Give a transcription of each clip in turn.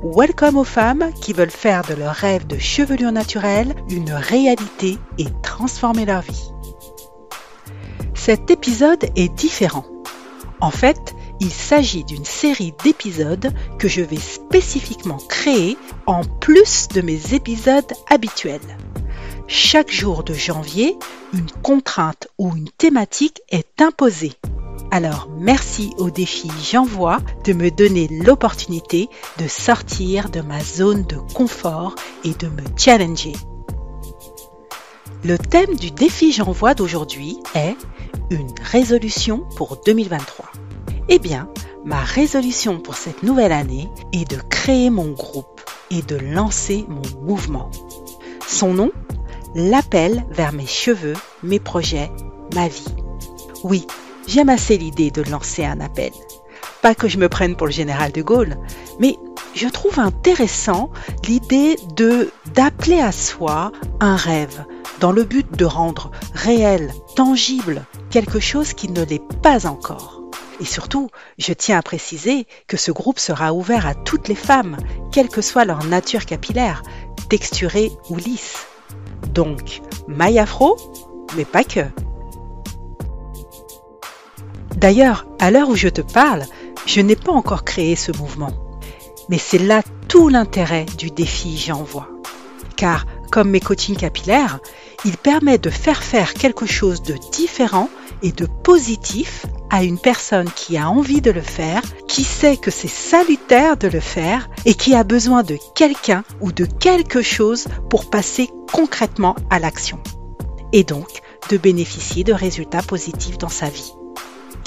Welcome aux femmes qui veulent faire de leur rêve de chevelure naturelle une réalité et transformer leur vie. Cet épisode est différent. En fait, il s'agit d'une série d'épisodes que je vais spécifiquement créer en plus de mes épisodes habituels. Chaque jour de janvier, une contrainte ou une thématique est imposée alors merci au défi J'envoie de me donner l'opportunité de sortir de ma zone de confort et de me challenger. Le thème du défi J'envoie d'aujourd'hui est une résolution pour 2023. Eh bien, ma résolution pour cette nouvelle année est de créer mon groupe et de lancer mon mouvement. Son nom L'appel vers mes cheveux, mes projets, ma vie. Oui, J'aime assez l'idée de lancer un appel. Pas que je me prenne pour le général de Gaulle, mais je trouve intéressant l'idée de d'appeler à soi un rêve dans le but de rendre réel, tangible quelque chose qui ne l'est pas encore. Et surtout, je tiens à préciser que ce groupe sera ouvert à toutes les femmes, quelle que soit leur nature capillaire, texturée ou lisse. Donc, maille afro, mais pas que. D'ailleurs, à l'heure où je te parle, je n'ai pas encore créé ce mouvement. Mais c'est là tout l'intérêt du défi J'envoie. Car, comme mes coachings capillaires, il permet de faire faire quelque chose de différent et de positif à une personne qui a envie de le faire, qui sait que c'est salutaire de le faire et qui a besoin de quelqu'un ou de quelque chose pour passer concrètement à l'action. Et donc de bénéficier de résultats positifs dans sa vie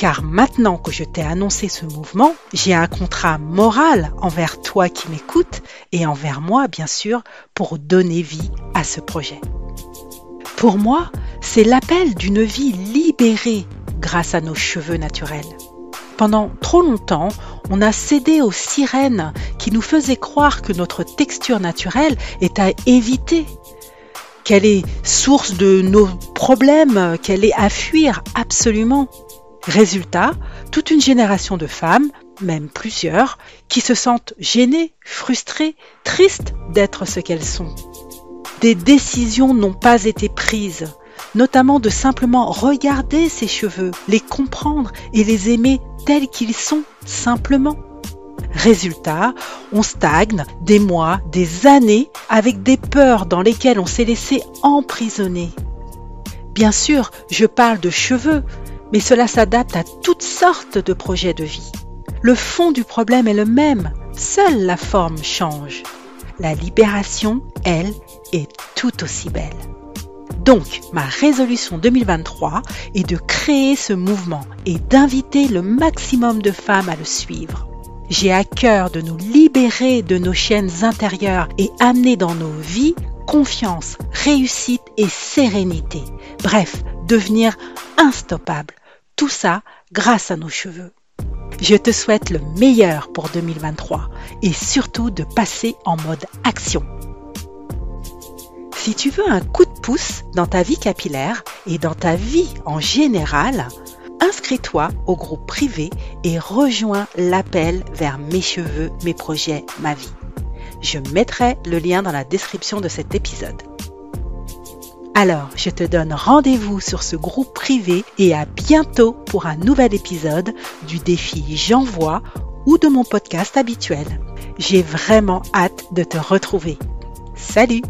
car maintenant que je t'ai annoncé ce mouvement, j'ai un contrat moral envers toi qui m'écoutes et envers moi, bien sûr, pour donner vie à ce projet. Pour moi, c'est l'appel d'une vie libérée grâce à nos cheveux naturels. Pendant trop longtemps, on a cédé aux sirènes qui nous faisaient croire que notre texture naturelle est à éviter, qu'elle est source de nos problèmes, qu'elle est à fuir absolument. Résultat, toute une génération de femmes, même plusieurs, qui se sentent gênées, frustrées, tristes d'être ce qu'elles sont. Des décisions n'ont pas été prises, notamment de simplement regarder ses cheveux, les comprendre et les aimer tels qu'ils sont, simplement. Résultat, on stagne des mois, des années avec des peurs dans lesquelles on s'est laissé emprisonner. Bien sûr, je parle de cheveux, mais cela s'adapte à toutes sortes de projets de vie. Le fond du problème est le même, seule la forme change. La libération, elle, est tout aussi belle. Donc, ma résolution 2023 est de créer ce mouvement et d'inviter le maximum de femmes à le suivre. J'ai à cœur de nous libérer de nos chaînes intérieures et amener dans nos vies confiance, réussite et sérénité. Bref, devenir instoppable tout ça grâce à nos cheveux. Je te souhaite le meilleur pour 2023 et surtout de passer en mode action. Si tu veux un coup de pouce dans ta vie capillaire et dans ta vie en général, inscris-toi au groupe privé et rejoins l'appel vers mes cheveux, mes projets, ma vie. Je mettrai le lien dans la description de cet épisode. Alors, je te donne rendez-vous sur ce groupe privé et à bientôt pour un nouvel épisode du défi J'envoie ou de mon podcast habituel. J'ai vraiment hâte de te retrouver. Salut